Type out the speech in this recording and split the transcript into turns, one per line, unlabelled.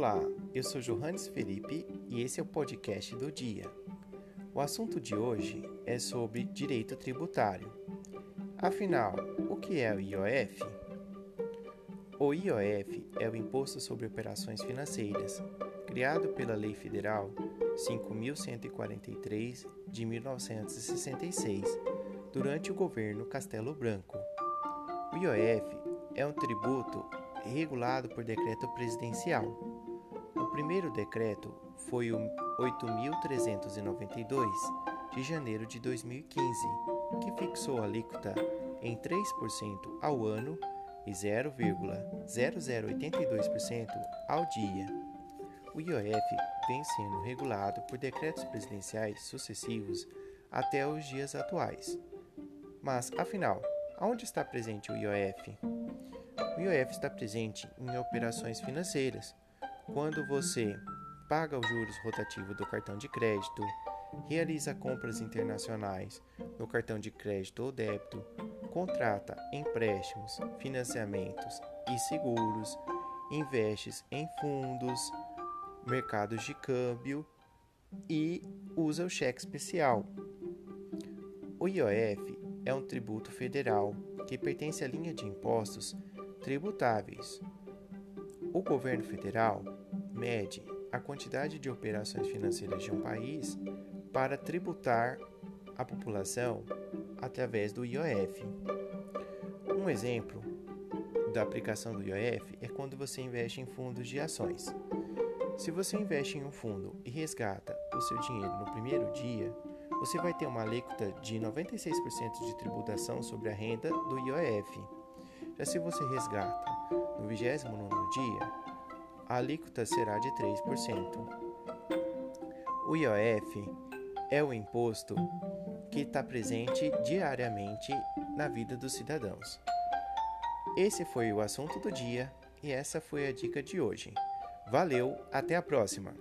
Olá, eu sou Johannes Felipe e esse é o podcast do dia. O assunto de hoje é sobre direito tributário. Afinal, o que é o IOF? O IOF é o Imposto sobre Operações Financeiras, criado pela Lei Federal 5143 de 1966, durante o governo Castelo Branco. O IOF é um tributo regulado por decreto presidencial. Primeiro decreto foi o 8.392, de janeiro de 2015, que fixou a alíquota em 3% ao ano e 0,0082% ao dia. O IOF vem sendo regulado por decretos presidenciais sucessivos até os dias atuais. Mas, afinal, aonde está presente o IOF? O IOF está presente em operações financeiras, quando você paga os juros rotativos do cartão de crédito, realiza compras internacionais no cartão de crédito ou débito, contrata empréstimos, financiamentos e seguros, investe em fundos, mercados de câmbio e usa o cheque especial. O IOF é um tributo federal que pertence à linha de impostos tributáveis. O governo federal mede a quantidade de operações financeiras de um país para tributar a população através do IOF. Um exemplo da aplicação do IOF é quando você investe em fundos de ações. Se você investe em um fundo e resgata o seu dinheiro no primeiro dia, você vai ter uma alíquota de 96% de tributação sobre a renda do IOF. Já se você resgata no 29 dia, a alíquota será de 3%. O IOF é o imposto que está presente diariamente na vida dos cidadãos. Esse foi o assunto do dia e essa foi a dica de hoje. Valeu, até a próxima!